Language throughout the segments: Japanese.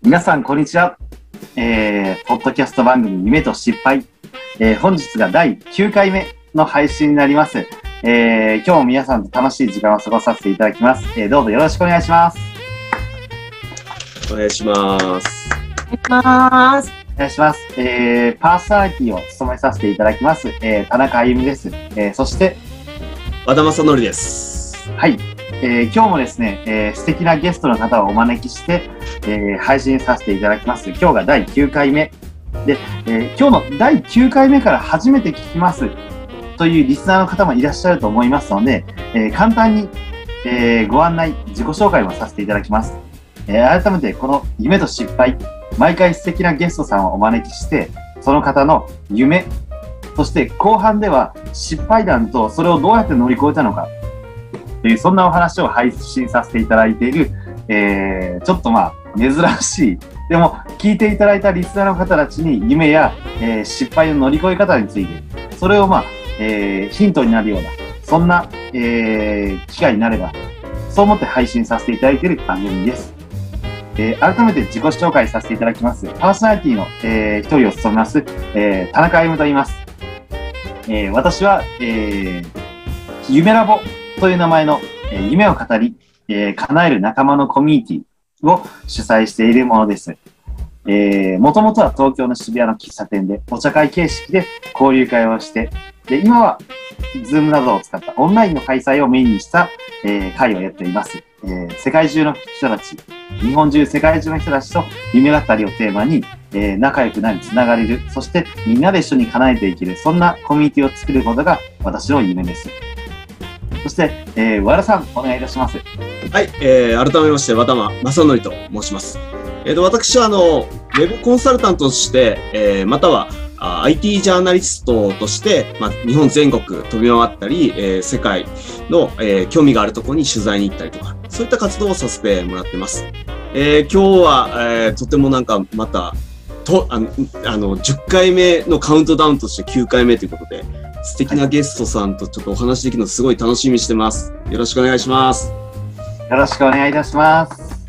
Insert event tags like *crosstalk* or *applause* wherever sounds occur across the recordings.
皆さん、こんにちは。えー、ポッドキャスト番組、夢と失敗。えー、本日が第9回目の配信になります。えー、今日も皆さんと楽しい時間を過ごさせていただきます。えー、どうぞよろしくお願いします。お願いします。お願いします。お願いします。えー、パーソナリティを務めさせていただきます。えー、田中あゆみです。えー、そして、和田正則です。はい。えー今日もですね、えー素敵なゲストの方をお招きして、えー配信させていただきます。今日が第9回目。で、えー今日の第9回目から初めて聞きますというリスナーの方もいらっしゃると思いますので、え簡単に、えご案内、自己紹介をさせていただきます。え改めてこの夢と失敗、毎回素敵なゲストさんをお招きして、その方の夢、そして後半では失敗談とそれをどうやって乗り越えたのか、というそんなお話を配信させていただいている、えー、ちょっとまあ珍しい、でも聞いていただいたリスナーの方たちに夢や、えー失敗の乗り越え方について、それをまあ、えーヒントになるような、そんな、えー機会になれば、そう思って配信させていただいている番組です。えー改めて自己紹介させていただきます。パーソナリティの、えー一人を務めます、えー田中歩と言います。えー私は、えー夢ラボという名前の、え夢を語り、えー叶える仲間のコミュニティを主催しているものです。えー、もともとは東京の渋谷の喫茶店でお茶会形式で交流会をして、で、今は、ズームなどを使ったオンラインの開催をメインにした、えー会をやっています。えー世界中の人たち、日本中世界中の人たちと夢語りをテーマに、えー仲良くなり、つながれる、そしてみんなで一緒に叶えていける、そんなコミュニティを作ることが私の夢です。そして、えー、和田さん、お願いいたします。はい、えー、改めまして、和田正則と申します。えっ、と、私は、あの、ウェブコンサルタントとして、えー、または、あ IT ジャーナリストとして、まあ、日本全国飛び回ったり、えー世界の、えー興味があるところに取材に行ったりとか、そういった活動をさせてもらってます。えー今日は、えーとてもなんか、また、と、あの、あの10回目のカウントダウンとして9回目ということで、素敵なゲストさんとちょっとお話できるのすごい楽しみにしてます。よろしくお願いします。よろしくお願いいたします。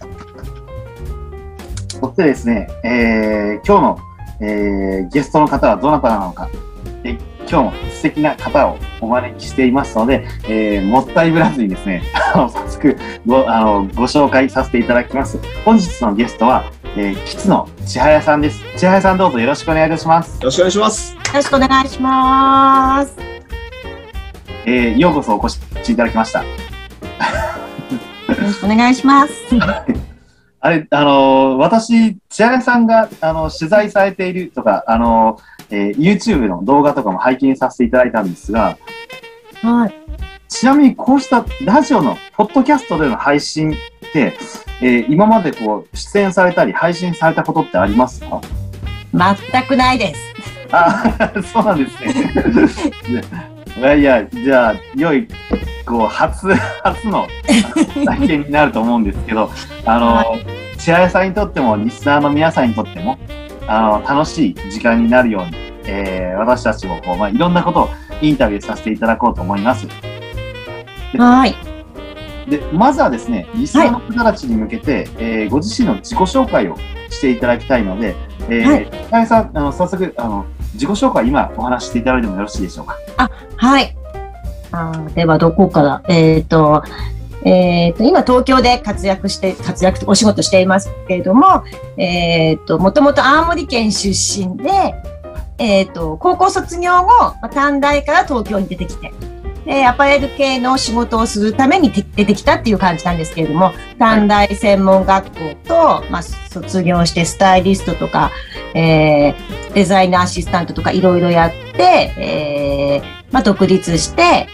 そしてですね、えー、今日の、えーゲストの方はどなたなのか、え今日も素敵な方をお招きしていますので、えーもったいぶらずにですね、*laughs* あの早速ごあのご紹介させていただきます。本日のゲストは、えー、キツの千早さんです。千早さんどうぞよろしくお願いいたします。よろしくお願いします。よろしくお願いします。えーようこそお越しいただきました。よろしくお願いします。*laughs* あれ、あのー私、千早さんが、あの、取材されているとか、あのーえー YouTube の動画とかも拝見させていただいたんですが、はい。ちなみにこうしたラジオの、ポッドキャストでの配信って、えー今までこう、出演されたり、配信されたことってありますか？全くないです。あ、*laughs* そうなんです *laughs* ね。いやいや、じゃあ、良い、こう、初、*laughs* 初の体験になると思うんですけど、あの、千早さんにとっても、リスナーの皆さんにとっても、あの、楽しい時間になるように、えー私たちも、こう、まあ、いろんなことをインタビューさせていただこうと思います。はい。で、まずはですね、リスナーの方たちに向けて、えーご自身の自己紹介をしていただきたいので、えーはいさん、あの、早速、あの、自己紹介、今お話ししていただいてもよろしいでしょうか？はい。あーでは、どこから？えっ、と、えっ、と、今、東京で活躍して、活躍、お仕事していますけれども、えっ、と、もともと青森県出身で、えっ、と、高校卒業後、短大から東京に出てきて、で、アパレル系の仕事をするために出てきたっていう感じなんですけれども、短大専門学校と、まあ、卒業してスタイリストとか、えーデザイナーアシスタントとかいろいろやって、えーまあ、独立して、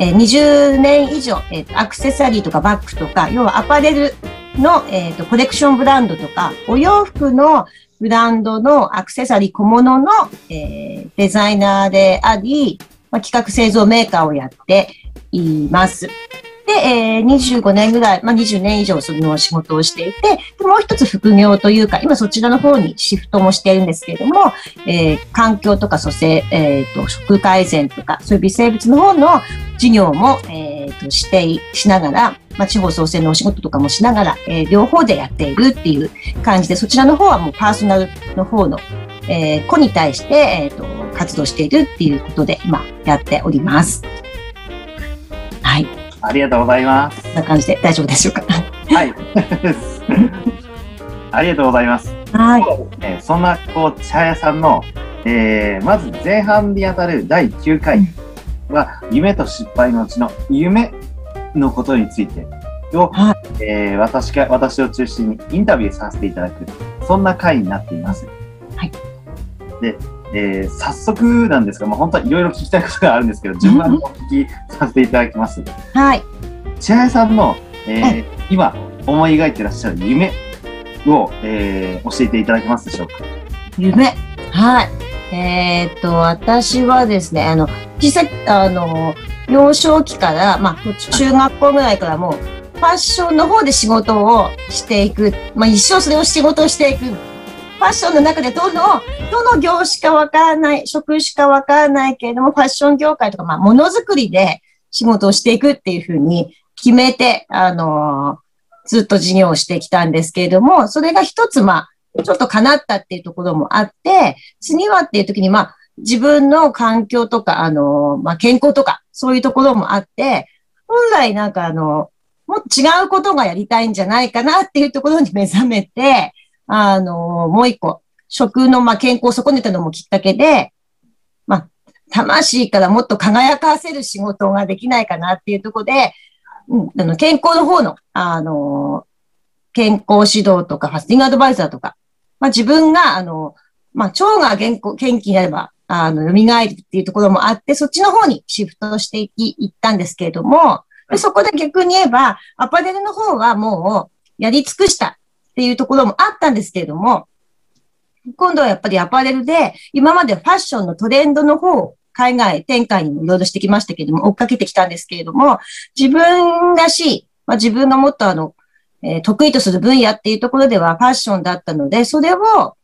えー20年以上、えーアクセサリーとかバッグとか、要はアパレルの、えーとコレクションブランドとか、お洋服のブランドのアクセサリー小物の、えーデザイナーであり、まあ、企画製造メーカーをやっています。で、えー25年ぐらい、まあ、20年以上その仕事をしていて、でもう一つ副業というか、今そちらの方にシフトもしているんですけれども、えー環境とか蘇生、えーと、食改善とか、そういう微生物の方の事業も、えーとしてい、しながら、まあ、地方創生のお仕事とかもしながら、えー、両方でやっているっていう感じで、そちらの方はもうパーソナルの方の、えー、子に対して、えーと、活動しているっていうことで今やっております。はい。ありがとうございます。こんな感じで大丈夫でしょうか？はい。*laughs* ありがとうございます。はい。えー、そんな、こう、茶屋さんの、えー、まず前半にあたる第9回は、夢と失敗のうちの夢のことについてを、はい、えー、私が、私を中心にインタビューさせていただく、そんな回になっています。はい。で、えー、早速なんですが、まあ、本当はいろいろ聞きたいことがあるんですけど、順番にお聞きさせていただきます。はい。千早さんの、えー、今思い描いてらっしゃる夢を、えー、教えていただけますでしょうか？夢。はい。えー、っと、私はですね、あの、実際、あの、幼少期から、まあ、中学校ぐらいからもう、ファッションの方で仕事をしていく。まあ、一生それを仕事をしていく。ファッションの中でどの、どの業種かわからない、職種かわからないけれども、ファッション業界とか、まあ、ものづくりで仕事をしていくっていうふうに決めて、あのずっと事業をしてきたんですけれども、それが一つ、まあ、ちょっと叶ったっていうところもあって、次はっていう時に、まあ、自分の環境とか、あの、まあ、健康とか、そういうところもあって、本来なんかあの、もっと違うことがやりたいんじゃないかなっていうところに目覚めて、あの、もう一個、食の、まあ、健康を損ねたのもきっかけで、まあ、魂からもっと輝かせる仕事ができないかなっていうところで、うん、あの健康の方の、あの、健康指導とかファスティングアドバイザーとか、まあ、自分が、あの、まあ、腸が元元気になれば、あの、蘇るっていうところもあって、そっちの方にシフトしていき、いったんですけれども、でそこで逆に言えば、アパレルの方はもうやり尽くした。っていうところもあったんですけれども、今度はやっぱりアパレルで、今までファッションのトレンドの方を海外展開にもいろいろしてきましたけれども、追っかけてきたんですけれども、自分らしい、まあ、自分がもっとあの、えー、得意とする分野っていうところではファッションだったので、それを、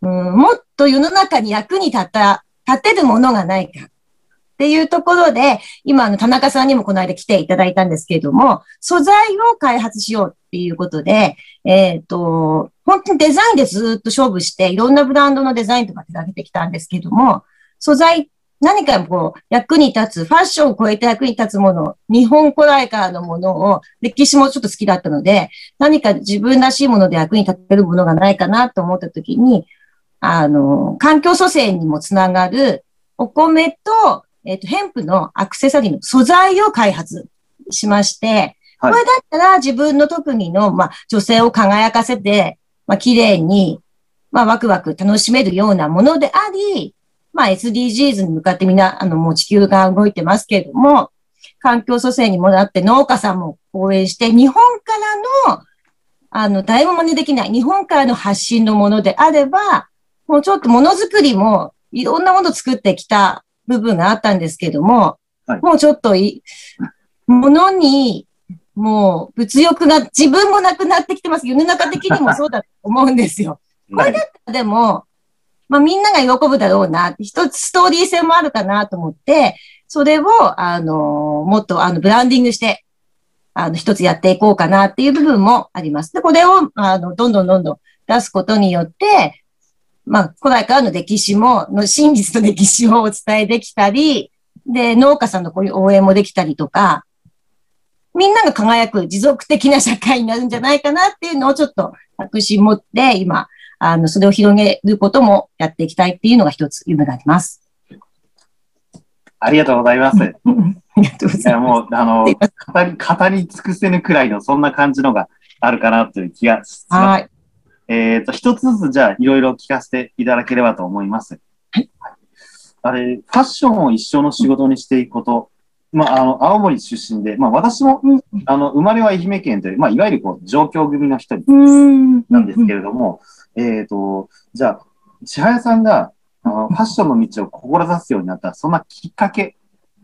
うん、もっと世の中に役に立った、立てるものがないか。っていうところで、今、あの、田中さんにもこの間来ていただいたんですけれども、素材を開発しようっていうことで、えっ、ー、と、本当にデザインでずっと勝負して、いろんなブランドのデザインとか手掛けてきたんですけども、素材何かこう、役に立つ、ファッションを超えて役に立つもの、日本古来からのものを、歴史もちょっと好きだったので、何か自分らしいもので役に立てるものがないかなと思ったときに、あの、環境蘇生にもつながる、お米と、えっ、ー、と、ヘンプのアクセサリーの素材を開発しまして、これだったら自分の特技の、まあ、女性を輝かせて、まあ、綺麗に、まあ、ワクワク楽しめるようなものであり、まあ SDGs に向かってみんな、あの、もう地球が動いてますけれども、環境蘇生にもなって農家さんも応援して、日本からの、あの、誰も真似できない、日本からの発信のものであれば、もうちょっとものづくりもいろんなものを作ってきた部分があったんですけども、はい、もうちょっとい、ものに、もう物欲が自分もなくなってきてます。世の中的にもそうだと思うんですよ。*laughs* これだったらでも、まあみんなが喜ぶだろうな、一つストーリー性もあるかなと思って、それを、あの、もっとあの、ブランディングして、あの、一つやっていこうかなっていう部分もあります。で、これを、あの、どんどんどんどん出すことによって、まあ、古来からの歴史も、の真実の歴史をお伝えできたり、で、農家さんのこういう応援もできたりとか、みんなが輝く持続的な社会になるんじゃないかなっていうのをちょっと確信持って今、あの、それを広げることもやっていきたいっていうのが一つ夢があります。ありがとうございます。*laughs* ありがとうございます。いや、もう、あの、語り、語り尽くせぬくらいの、そんな感じのがあるかなという気がします。はい。えっ、ー、と、一つずつ、じゃあ、いろいろ聞かせていただければと思います。はい。あれ、ファッションを一生の仕事にしていくこと、まあ、あの、青森出身で、まあ、私も、あの、生まれは愛媛県という、まあ、いわゆるこう、状況組の一人なんですけれども、えっ、ー、と、じゃあ、千早さんが、あの、ファッションの道を志すようになった、そんなきっかけ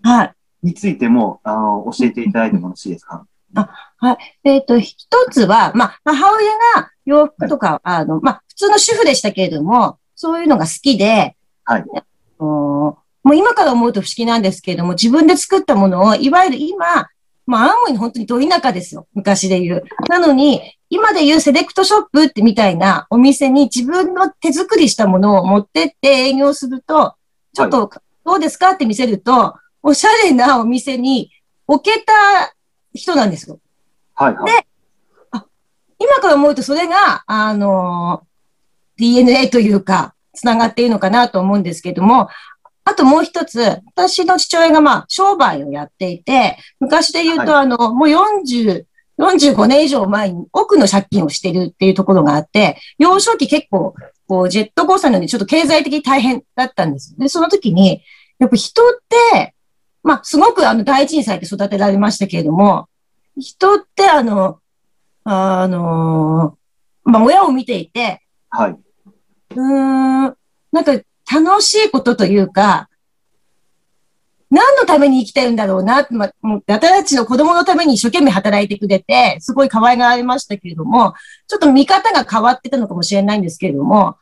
はい。についても、あの、教えていただいてもよろしいですか？あはい。えっ、ー、と、一つは、まあ、母親が洋服とか、はい、あの、まあ、普通の主婦でしたけれども、そういうのが好きで、はい。もう今から思うと不思議なんですけれども、自分で作ったものを、いわゆる今、まあ、青森の本当にど田舎ですよ。昔で言う。なのに、今で言うセレクトショップってみたいなお店に自分の手作りしたものを持ってって営業すると、ちょっとどうですかって見せると、おしゃれなお店に置けた人なんですよ。はいはい。で今から思うとそれが、あの、DNA というか、つながっているのかなと思うんですけども、あともう一つ、私の父親がまあ、商売をやっていて、昔で言うと、はあの、もう40、45年以上前に奥の借金をしてるっていうところがあって、幼少期結構、こう、ジェットコースターのようにちょっと経済的に大変だったんです。で、その時に、やっぱ人って、まあ、すごくあの、大震災で育てられましたけれども、人ってあの、あのまあ、親を見ていて、はい。うーん、なんか楽しいことというか、何のために生きてるんだろうなって、ま、思って、私たちの子供のために一生懸命働いてくれて、すごい可愛がられましたけれども、ちょっと見方が変わってたのかもしれないんですけれども、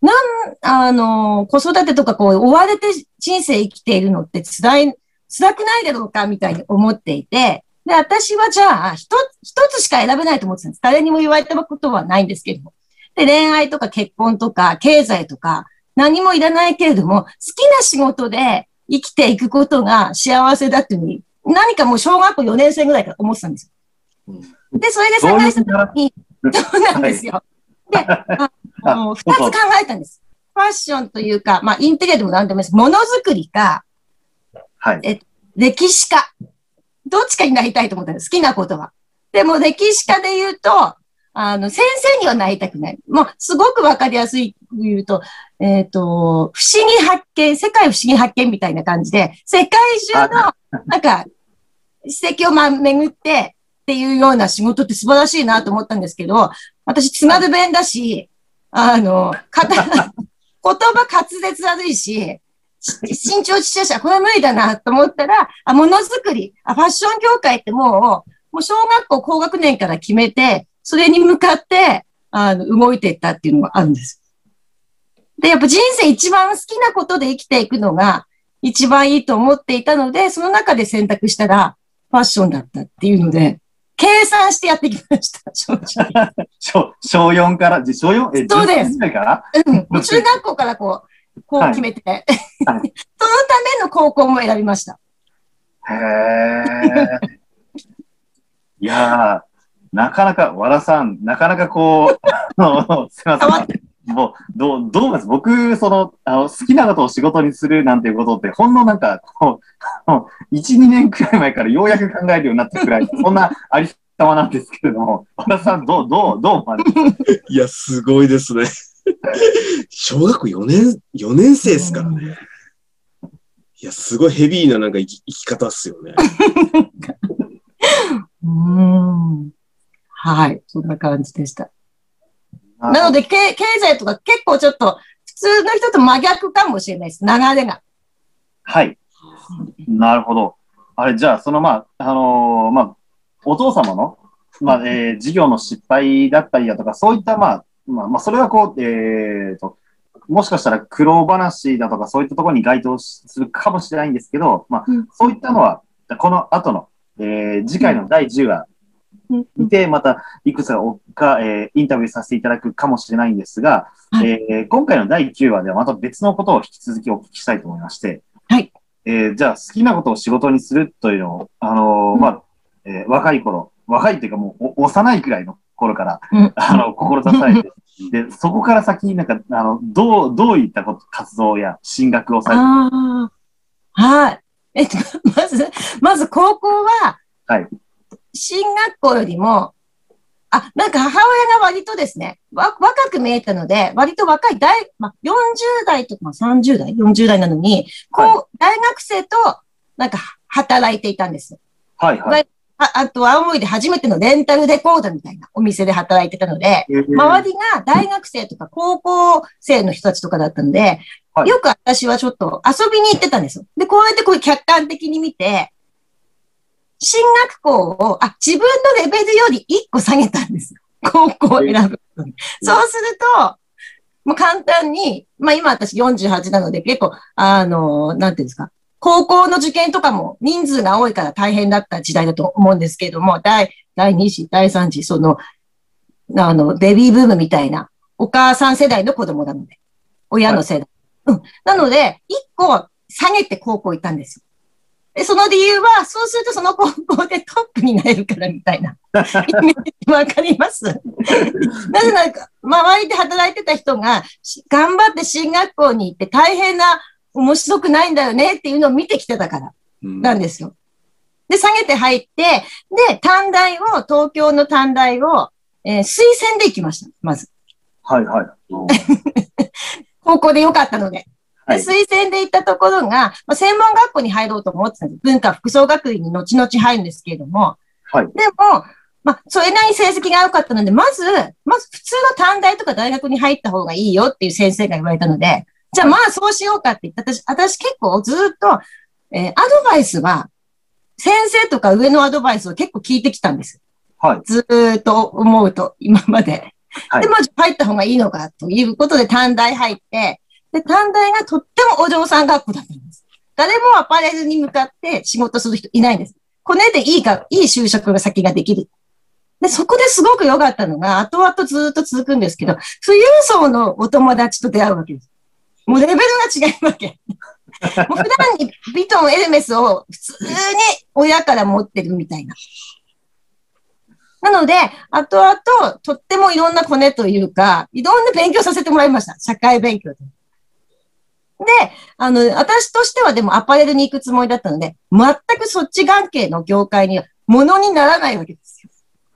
なん、あの、子育てとかこう、追われて人生生きているのって辛い、辛くないだろうかみたいに思っていて、で、私はじゃあ、一つ、一つしか選べないと思ってたんです。誰にも言われたことはないんですけども。で、恋愛とか結婚とか経済とか何もいらないけれども、好きな仕事で生きていくことが幸せだっていうふうに、何かもう小学校4年生ぐらいから思ってたんですよ。で、それで探した時に、そうなんですよ。で、あの *laughs* 二つ考えたんです。ファッションというか、まあ、インテリアでも何でもいいです。ものづくりか、はい。歴史家。どっちかになりたいと思ったんです。好きなことは。でも歴史家で言うと、あの、先生にはなりたくない。もう、すごくわかりやすい言うと、えっ、と、不思議発見、世界不思議発見みたいな感じで、世界中の、なんか、史跡をま、巡ってっていうような仕事って素晴らしいなと思ったんですけど、私、津軽弁だし、あの、*laughs* 言葉滑舌悪いし、身長ちっちゃいし、あこれ無理だなと思ったら、あ、ものづくり、あ、ファッション業界ってもう、もう小学校高学年から決めて、それに向かって、あの、動いていったっていうのがあるんです。で、やっぱ人生一番好きなことで生きていくのが一番いいと思っていたので、その中で選択したらファッションだったっていうので、計算してやってきました、正直。*laughs* 小小4から、じ小 4? え、そうです10歳ぐらいから？うん。中学校からこう、こうはい決めて、はい *laughs* そのための高校も選びました。へえ。いやー、なかなか、和田さん、なかなかこう、あのすみません。もう、どう、どう思います僕、その、あの、好きなことを仕事にするなんていうことって、ほんのなんか、こう、もう1、2年くらい前からようやく考えるようになったくらい、そんなありさまなんですけれども、和田さん、どう、どう、どう思われますか？いや、すごいですね。小学校4年、4年生ですからね。いや、すごいヘビーななんか生き生き方っすよね。うーん。はい。そんな感じでした。なので、け経済とか結構ちょっと、普通の人と真逆かもしれないです。流れが。はい。なるほど。あれ、じゃあ、その、まあ、あのーまあ、お父様の、まあ、えー事業の失敗だったりだとか、そういった、まあ、まあ、まあ、それはこう、えーと、もしかしたら苦労話だとか、そういったところに該当しするかもしれないんですけど、まあうん、そういったのは、この後の、えー次回の第10話にて、また、いくつかおか、えーインタビューさせていただくかもしれないんですが、はい。えー今回の第9話ではまた別のことを引き続きお聞きしたいと思いまして、はい。えーじゃあ好きなことを仕事にするというのを、あのーうん。まあ、えー若い頃、若いというかもうお幼いくらいの頃から、うんあの、志されて、で、そこから先、なんか、あの、どう、どういったこと、活動や進学をされて。はい。えっと、まず、まず高校は、はい。進学校よりも、あ、なんか母親が割とですね、わ、若く見えたので、割と若い大、まあ、40代とか、まあ、30代 ?40 代なのに、こう、は大学生と、なんか、働いていたんです。はい、はい。ああと、青森で初めてのレンタルレコードみたいなお店で働いてたので、周りが大学生とか高校生の人たちとかだったので、はいよく私はちょっと遊びに行ってたんですよ。で、こうやってこう客観的に見て、進学校を、あ、自分のレベルより1個下げたんですよ。*laughs* 高校を選ぶ。そうすると、もう簡単に、まあ今私48なので結構、あの、なんていうんですか、高校の受験とかも人数が多いから大変だった時代だと思うんですけれども、第、第2次、第3次、その、あの、ベビーブームみたいな、お母さん世代の子供なので、親の世代。うん。なので、一個下げて高校行ったんですよ。で、その理由は、そうするとその高校でトップになれるからみたいな。*laughs* わかります？*laughs* なぜならか、周りで働いてた人が、頑張って進学校に行って大変な、面白くないんだよねっていうのを見てきてたから、なんですよ。で、下げて入って、で、短大を、東京の短大を、えー、推薦で行きました、まず。はいはい。*laughs* 高校でよかったので。で、推薦で行ったところが、まあ、専門学校に入ろうと思ってたんです。文化服装学院に後々入るんですけれども。はい。でも、まあ、それなりに成績が良かったので、まず、まず普通の短大とか大学に入った方がいいよっていう先生が言われたので、じゃあまあそうしようかって言って、私、私結構ずっと、えー、アドバイスは、先生とか上のアドバイスを結構聞いてきたんです。はい。ずっと思うと、今まで。はい。で、まず入った方がいいのかということで短大入って、で、短大がとってもお嬢さん学校だったんです。誰もアパレルに向かって仕事する人いないんです。これでいいか、いい就職が先ができる。で、そこですごく良かったのが、後々ずっと続くんですけど、富裕層のお友達と出会うわけです。もうレベルが違うわけ。*laughs* もう普段にビトン、エルメスを普通に親から持ってるみたいな。なので、後々、とってもいろんなコネというか、いろんな勉強させてもらいました。社会勉強で。で、あの、私としてはでもアパレルに行くつもりだったので、全くそっち関係の業界にはものにならないわけですよ。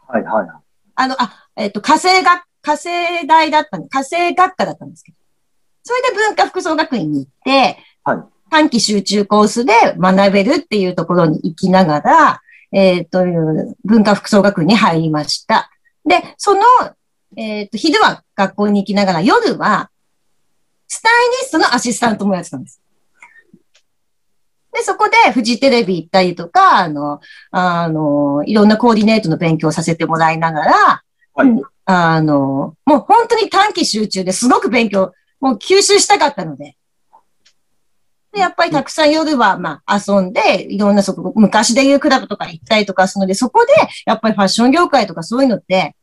はいはい。あの、あ、えっ、ー、と、火星学、火星大だったんで、火星学科だったんですけど。それで文化服装学院に行って、はい。短期集中コースで学べるっていうところに行きながら、えっ、ー、と、文化服装学院に入りました。で、その、えっ、ー、と、昼は学校に行きながら、夜はスタイリストのアシスタントもやってたんです。で、そこでフジテレビ行ったりとか、あの、あの、いろんなコーディネートの勉強させてもらいながら、はい、あの、もう本当に短期集中ですごく勉強、もう吸収したかったので。で、やっぱりたくさん夜は、まあ、遊んで、いろんなそこ、昔でいうクラブとか行ったりとかするので、そこで、やっぱりファッション業界とかそういうのって、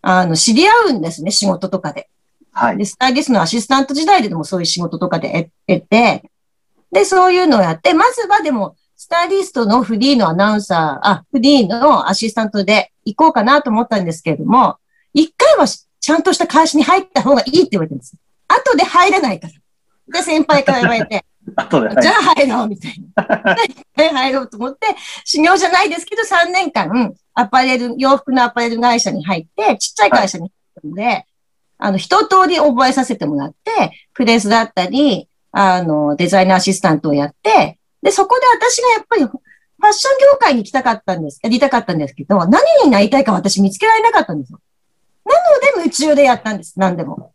あの、知り合うんですね、仕事とかで。はい。で、スタイリストのアシスタント時代ででもそういう仕事とかで得て、で、そういうのをやって、まずはでも、スタイリストのフリーのアナウンサー、あ、フリーのアシスタントで行こうかなと思ったんですけれども、一回はちゃんとした会社に入った方がいいって言われてるんです。後で入れないから。で、先輩から言われて、*laughs* じゃあ入ろうみたいな。で、*laughs* 入ろうと思って、修行じゃないですけど、3年間、アパレル、洋服のアパレル会社に入って、ちっちゃい会社に入ったので、はいあの、一通り覚えさせてもらって、プレスだったり、あの、デザイナーアシスタントをやって、で、そこで私がやっぱりファッション業界に行きたかったんです、やりたかったんですけど、何になりたいか私見つけられなかったんですよ。なので夢中でやったんです、何でも。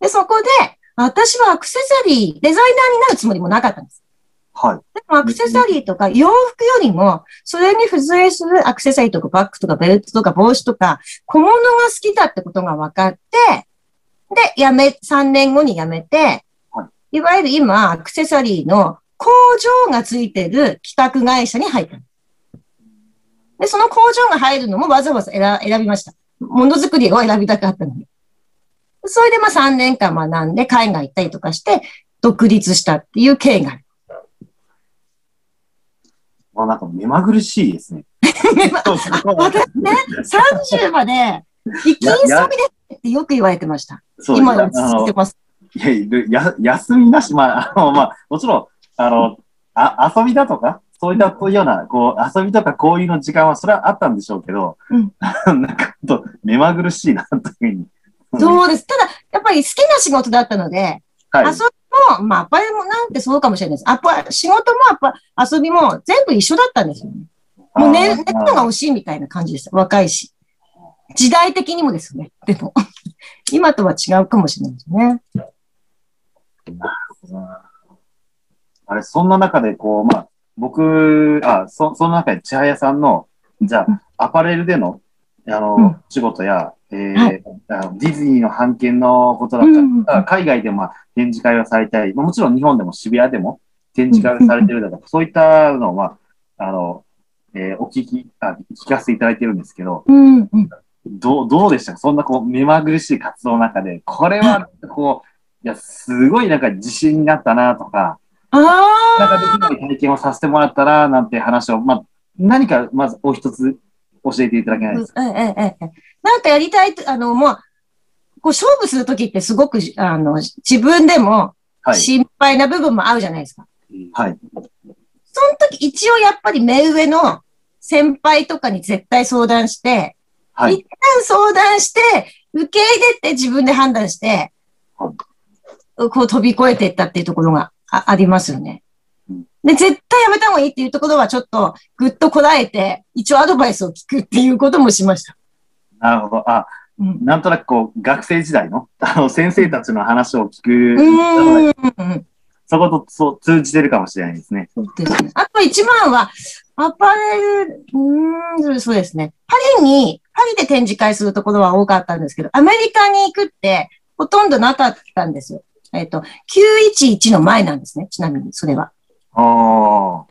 で、そこで、私はアクセサリー、デザイナーになるつもりもなかったんです。はい。でもアクセサリーとか洋服よりも、それに付随するアクセサリーとかバッグとかベルトとか帽子とか、小物が好きだってことが分かって、で、やめ、3年後に辞めて、いわゆる今、アクセサリーの工場がついてる企画会社に入った。で、その工場が入るのもわざわざ選選びました。ものづくりを選びたかったのに。それでまあ3年間学んで海外行ったりとかして、独立したっていう経緯がある。あ、なんか目まぐるしいですね。*laughs* 私ね、30まで、生き急ぎでってよく言われてました。そう今落ち着いてます。いや、や休みなし、まあ、あの、まあ、もちろん、あの、あ遊びだとか、そういったような、こう、遊びとか交友の時間は、それはあったんでしょうけど、うん、*laughs* なんか、と、目まぐるしいな、というふうに。そうです。ただ、やっぱり好きな仕事だったので、はい、遊びも、まあ、アパレルもなんてそうかもしれないです。アパ、仕事もアパ、遊びも全部一緒だったんですよね。もう寝、寝るのが惜しいみたいな感じでした。若いし。時代的にもですね。でも、*laughs* 今とは違うかもしれないですね。あれ、そんな中で、こう、まあ、僕、あ、そ、その中で千早さんの、じゃあ、アパレルでの、あの、うん、仕事や、えー、はい、ディズニーの版権のことだったり、うん、海外でも展示会をされたり、もちろん日本でも渋谷でも展示会をされてるだとか、そういったのを、まあ、あの、えーお聞きあ、聞かせていただいてるんですけど、うんうん。どう、どうでしたか？そんなこう、目まぐるしい活動の中で、これは、こう、いや、すごいなんか自信になったなとか、あなんかできない体験をさせてもらったななんて話を、まあ、何かまずお一つ教えていただけないですか、ええええええなんかやりたいと、あの、もう、こう勝負するときってすごく、あの、自分でもはい。心配な部分もあるじゃないですか。はい。その時一応やっぱり目上の先輩とかに絶対相談して、はい。一旦相談して、受け入れて自分で判断して、はこう飛び越えていったっていうところがあありますよねうん。で、絶対やめた方がいいっていうところはちょっとぐっとこらえて、一応アドバイスを聞くっていうこともしました。なるほど。あ、うん。なんとなくこう、学生時代の、あの、先生たちの話を聞く、う。そことそう通じてるかもしれないですね。そうですね。あと一番は、アパレル、うーん、そうですね。パリに、パリで展示会するところは多かったんですけど、アメリカに行くってほとんどなかったんですよ。えっ、と、911の前なんですね。ちなみに、それは。ああ。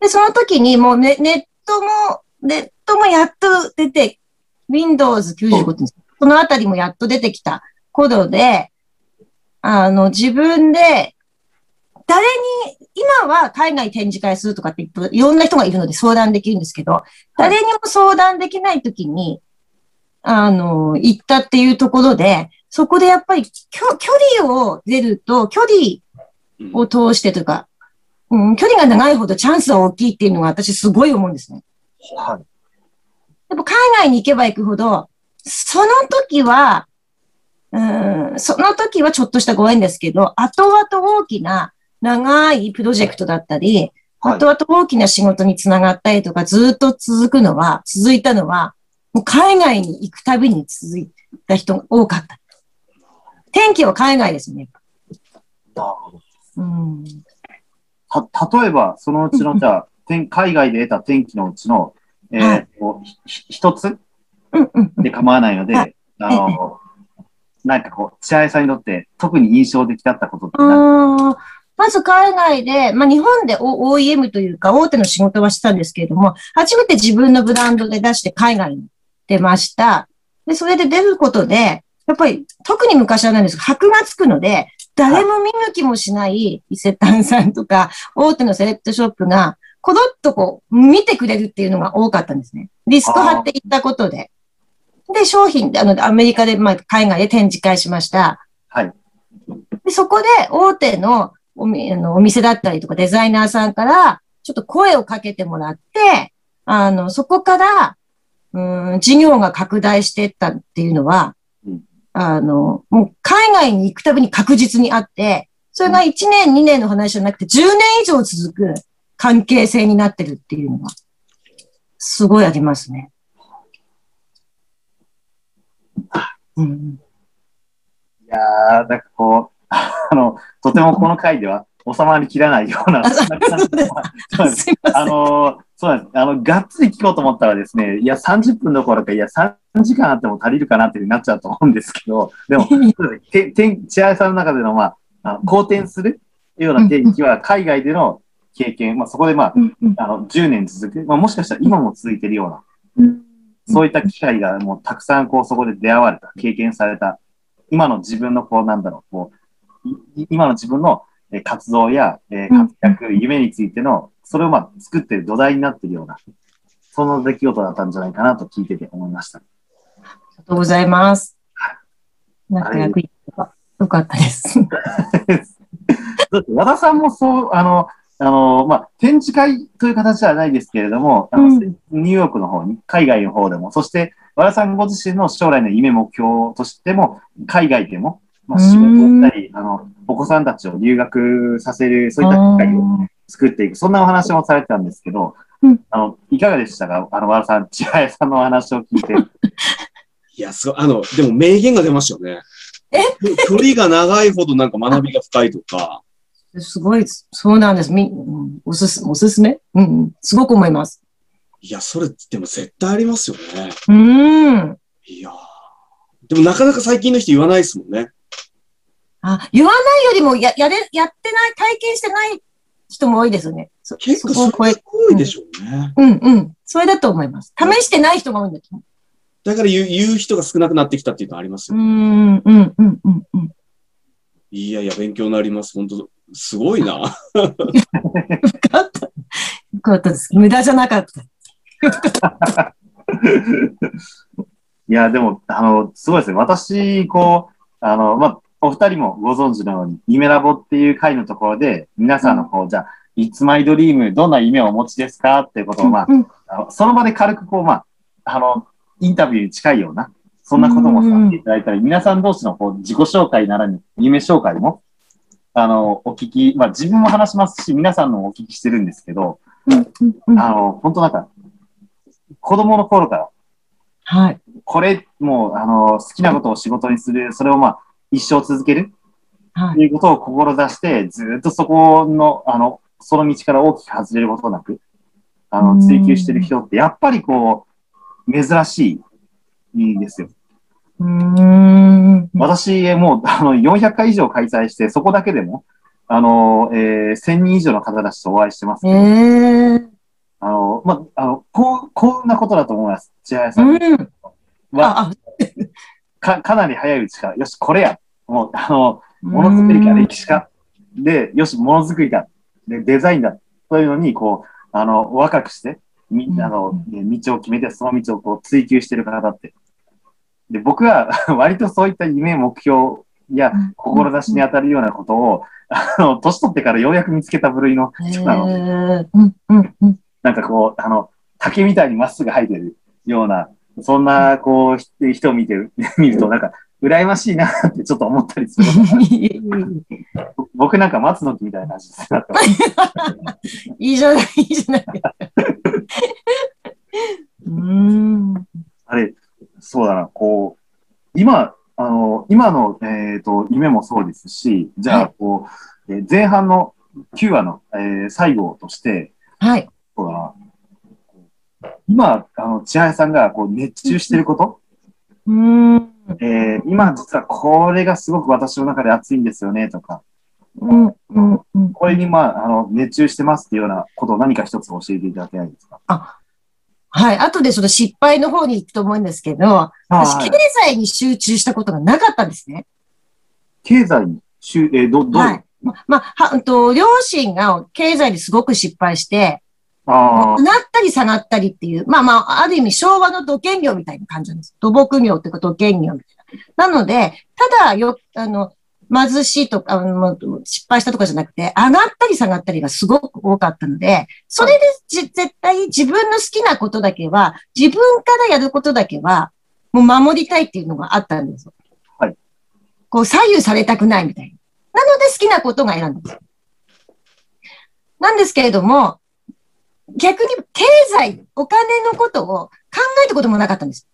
で、その時にもうネネットも、ネットもやっと出て、Windows 95って、そのあたりもやっと出てきた頃で、あの、自分で、誰に、今は海外展示会するとかっていろんな人がいるので相談できるんですけど、誰にも相談できない時に、あの、行ったっていうところで、そこでやっぱり距距離を出ると、距離うんを通してというか、うん、距離が長いほどチャンスは大きいっていうのが私すごい思うんですね。はい。でも海外に行けば行くほど、その時は、うん、その時はちょっとしたご縁ですけど、後々大きな長いプロジェクトだったり、はい後々大きな仕事につながったりとか、ずっと続くのは、続いたのは、もう海外に行くたびに続いた人が多かった。天気は海外ですね。なるほどうん。た、例えば、そのうちの、じゃあ、天海外で得た天気のうちの、えーはい。とひひ一つで構わないので、はい。あの、なんかこう、千早さんにとって特に印象的だったことって何？まず海外で、まあ、日本で OEM というか大手の仕事はしたんですけれども、初めて自分のブランドで出して海外に出ました。で、それで出ることで、やっぱり特に昔はなんですが、箔がつくので、誰も見向きもしない伊勢丹さんとか大手のセレクトショップが、ころっとこう、見てくれるっていうのが多かったんですね。リスク張っていったことで。で、商品、あの、アメリカで、まあ、海外で展示会しました。はい。で、そこで大手のおみあのお店だったりとかデザイナーさんから、ちょっと声をかけてもらって、あの、そこから、うん、事業が拡大していったっていうのはうん、あの、もう海外に行くたびに確実にあって、それが1年、2年の話じゃなくて10年以上続く関係性になってるっていうのは、すごいありますね。うん、いやー、なんかこう、*laughs* あの、とてもこの回では収まりきらないような、あのーそうなんです。あの、がっつり聞こうと思ったらですね、いや、30分どころか、いや、3時間あっても足りるかなっていうふうになっちゃうと思うんですけど、でも、て天千早さんの中での、まあ、あの好転するような天気は、海外での経験、まあ、そこで、まあ、あの、10年続く、まあ、もしかしたら今も続いているような、うん。そういった機会がもうたくさんこうそこで出会われた、経験された、今の自分のこうなんだろう、こう、い今の自分のえー活動や、えー活躍、夢についての、それをまあ作ってる土台になっているような、その出来事だったんじゃないかなと聞いてて思いました。ありがとうございます。なんか役によかったです。*laughs* 和田さんもそう、あの、あの、まあ、展示会という形ではないですけれども、あのうんニューヨークの方に、海外の方でも、そして和田さんご自身の将来の夢目標としても、海外でも、まあ、仕事をしたり、あの、お子さんたちを留学させる、そういった機会を作っていく、そんなお話もされてたんですけど、うんあの、いかがでしたか？あの、和田さん、千早さんのお話を聞いて。*laughs* いや、すごい。あの、でも名言が出ましたよね。距離が長いほどなんか学びが深いとか、すごい、そうなんです。み、うんおすす、おすすめ？うんうん、すごく思います。いや、それでも絶対ありますよね。うーん。いやーでもなかなか最近の人言わないですもんね。あ、言わないよりもや、やれ、やってない、体験してない人も多いですよね。そ結構そこを超えすごいでしょうね。うんうん。それだと思います。試してない人が多いんだと思だから言う言う人が少なくなってきたっていうのはありますう。うよ。んうんうんうんうん。いやいや、勉強になります。本当すごいな。よかった。よかったです。無駄じゃなかった。*laughs* いや、でも、あの、すごいですね。私、こう、あの、まあ、お二人もご存知のように、夢ラボっていう回のところで、皆さんのこう、じゃあ、いつまいドリーム、どんな夢をお持ちですかっていうことを、まあ、うんあのその場で軽くこう、まあ、あの、インタビューに近いような、そんなこともさせていただいたり、皆さん同士のこう自己紹介ならぬ、夢紹介も、あの、お聞き、まあ自分も話しますし、皆さんのもお聞きしてるんですけど、うんうんうんあの、本当なんか、子供の頃から、はい。これ、もう、あの、好きなことを仕事にする、それをまあ、一生続ける？はいということを志して、ずっとそこの、あの、その道から大きく外れることなく、あの、うん追求してる人って、やっぱりこう、珍しいんですよ。うーん。私、もう、あの、400回以上開催して、そこだけでも、あの、えー1000人以上の方たちとお会いしてますけえど、えあの、まあ、あの、こう、幸運なことだと思います。千早さうんん。は、あ、あ、か、かなり早いうちから、よし、これや。もう、あの、ものづくりか歴史か。で、よし、ものづくりだ。で、デザインだ。というのに、こう、あの、若くして、みうんあの、ね道を決めて、その道をこう追求してる方って。で、僕は、*laughs* 割とそういった夢、目標や、志に当たるようなことを、あの、年取ってからようやく見つけた部類の人なので、えーうんうんうん。なんかこう、あの、竹みたいにまっすぐ生えてるような、そんな、こう、ひ人を見てる、*laughs* 見ると、なんか、羨ましいなってちょっと思ったりする。*laughs* 僕なんか松の木みたいな感じです。なんかいいじゃない、いいじゃない。うーん。あれ、そうだな、こう、今、あの、今の、えっ、と、夢もそうですし、じゃあ、はいこう、えー前半の9話の、えー最後として、はい。そうだな、今、あの、千早さんがこう熱中してること、うーん。えー今実はこれがすごく私の中で熱いんですよね、とか、うんうんうん。これにまあ、あの、熱中してますっていうようなことを何か一つ教えていただけないですか？はい。後でその失敗の方に行くと思うんですけど、私、はい経済に集中したことがなかったんですね。経済に、しゅえーど、どう、はい。ま、まあ、は、うんと、両親が経済にすごく失敗して、あなったり下がったりっていう、まあまあ、ある意味昭和の土建業みたいな感じなんです。土木業ってこと土建業みたいな。なので、ただよ、あの、貧しいとか、失敗したとかじゃなくて、上がったり下がったりがすごく多かったので、それでじ絶対自分の好きなことだけは、自分からやることだけは、もう守りたいっていうのがあったんですよ。はい。こう左右されたくないみたいな。なので好きなことが選んだんです。なんですけれども、逆に経済、お金のことを考えたこともなかったんです。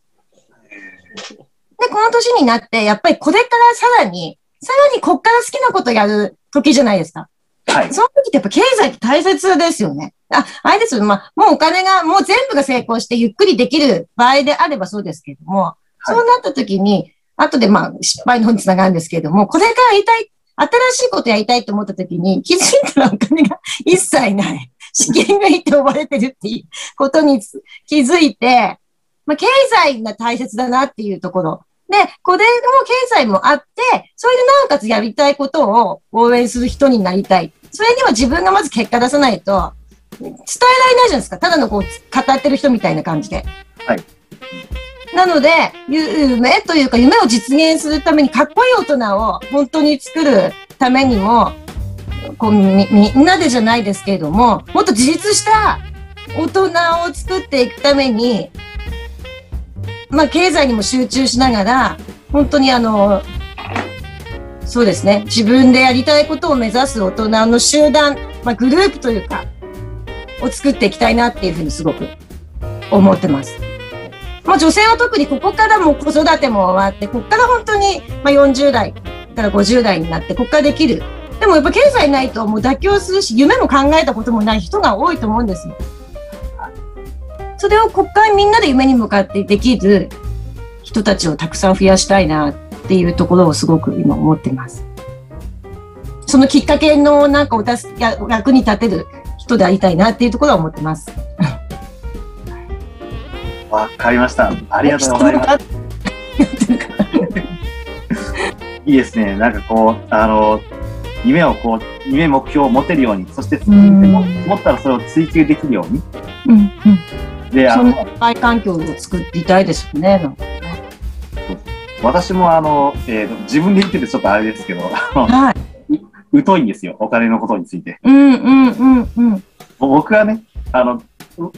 で、この年になって、やっぱりこれからさらに、さらにこっから好きなことやる時じゃないですか。はい。その時ってやっぱ経済って大切ですよね。あ、あれですよ。まあ、もうお金が、もう全部が成功してゆっくりできる場合であればそうですけれども、そうなった時に、後でまあ、失敗の方につながるんですけれども、これからやりたい、新しいことやりたいと思った時に、気づいたらお金が一切ない。資金がいって追われてるっていうことにつ気づいて、まあ、経済が大切だなっていうところ。で、これも経済もあって、それでなおかつやりたいことを応援する人になりたい。それには自分がまず結果出さないと、伝えられないじゃないですか。ただのこう、語ってる人みたいな感じで。はい。なので、夢というか、夢を実現するためにかっこいい大人を本当に作るためにも、こうみみんなでじゃないですけれども、もっと自立した大人を作っていくために、まあ、経済にも集中しながら、本当にあの、そうですね、自分でやりたいことを目指す大人の集団、まあ、グループというか、を作っていきたいなっていうふうにすごく思ってます。まあ、女性は特にここからも子育ても終わって、ここから本当に、まあ、40代から50代になって、ここからできる。でもやっぱ経済ないともう妥協するし、夢も考えたこともない人が多いと思うんですよ。それをここからみんなで夢に向かってできる人たちをたくさん増やしたいなっていうところをすごく今思ってます。そのきっかけのなんかおたすや役に立てる人でありたいなっていうところは思ってます。*laughs* わかりました。ありがとうございます。*laughs* す。いいですね。なんかこう、あの、夢をこう、夢目標を持てるように、そして、ん持ったらそれを追求できるように。うんうん。で、あそのの、社会環境を作りたいですよね。私もあの、えーと自分で言っててちょっとあれですけど、はい。疎いんですよ。お金のことについて。うんうんうんうん。僕はね、あの、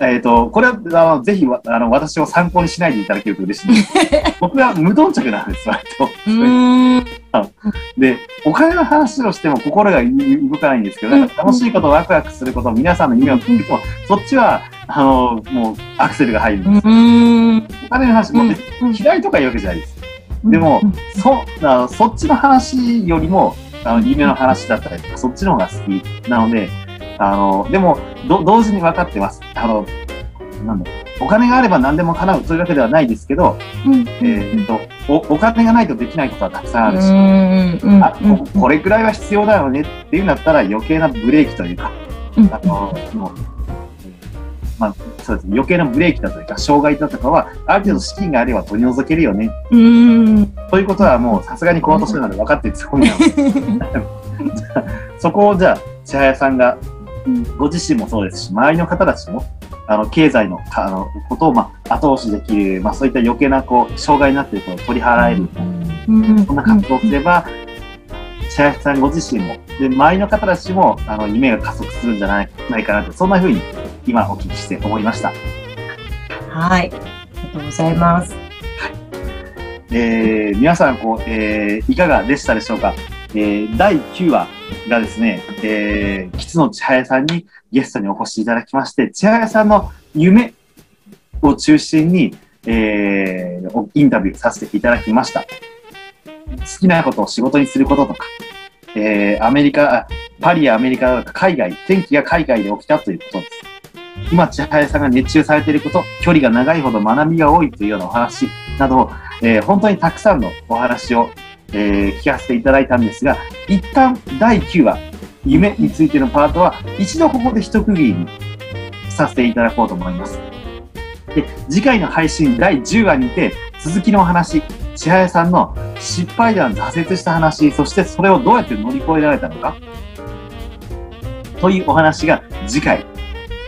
えっ、と、これは、あの、ぜひわ、あの、私を参考にしないでいただけると嬉しいんです。*laughs* 僕は無頓着なんです、割と。うーん。で、お金の話をしても心が動かないんですけど、なんか楽しいこと、ワクワクすること、皆さんの夢を聞くと、そっちは、あの、もう、アクセルが入るんです。うん。お金の話も、嫌いとかいうわけじゃないです。でも、そ、あのそっちの話よりも、あの、夢の話だったりとか、そっちの方が好きなので、あの、でも、ど、同時に分かってます。あの、なんだ、お金があれば何でも叶うというわけではないですけど、うん、えっ、とお、お金がないとできないことはたくさんあるし、うんうんあここれくらいは必要だよねっていうんだったら余計なブレーキというか、うんあの、もう、まあ、そうですね、余計なブレーキだというか、障害だとかは、ある程度資金があれば取り除けるよね。うん。ということはもうさすがにこの年なので分かってるつもりなので、*laughs* そこをじゃあ、千早さんが、ご自身もそうですし、周りの方たちも、あの、経済のかあのことを、まあ、後押しできる、まあ、そういった余計な、こう、障害になっていることを取り払える、うんそんな活動をすれば、千早さんご自身も、で、周りの方たちも、あの、夢が加速するんじゃないないかなと、そんな風に、今お聞きして思いました。はい。ありがとうございます。えー皆さん、こう、えーいかがでしたでしょうか？えー第9話がですね、えー、吉野千早さんにゲストにお越しいただきまして、千早さんの夢を中心に、えーインタビューさせていただきました。好きなことを仕事にすることとか、えーアメリカ、パリやアメリカとか海外、天気が海外で起きたということです。今、千早さんが熱中されていること、距離が長いほど学びが多いというようなお話など、えー本当にたくさんのお話を、えー聞かせていただいたんですが、一旦第9話、夢についてのパートは、一度ここで一区切りにさせていただこうと思います。で、次回の配信第10話にて、続きのお話、千早さんの失敗談、挫折した話、そしてそれをどうやって乗り越えられたのか、というお話が次回、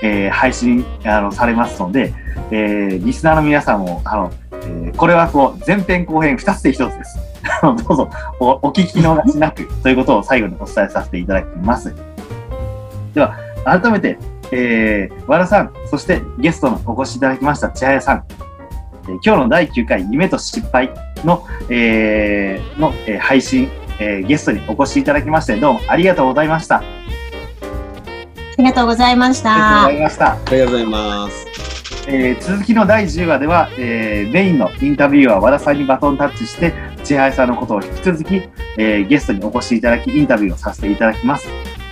えー配信あのされますので、えーリスナーの皆さんも、あの、えーこれはこう、前編後編2つで1つです。あ *laughs* のどうぞお、お聞き逃しなくということを最後にお伝えさせていただきます。では、改めて、えー、和田さん、そしてゲストのお越しいただきました千早さん、えー今日の第9回夢と失敗の、えーの、えー配信、えーゲストにお越しいただきまして、どうもありがとうございました。あありがとうございましりがとうごたざ。いました。ありがとうございます。えー続きの第10話では、えーメインのインタビュアー和田さんにバトンタッチして、千早さんのことを引き続き、えーゲストにお越しいただき、インタビューをさせていただきます。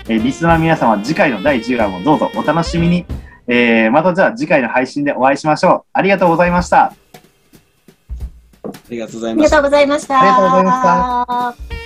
えーリスナーの皆様、次回の第10話もどうぞお楽しみに。えーまたじゃあ次回の配信でお会いしましょう。ありがとうございました。ありがとうございあましたりがとう。ございました。ありがとうございました。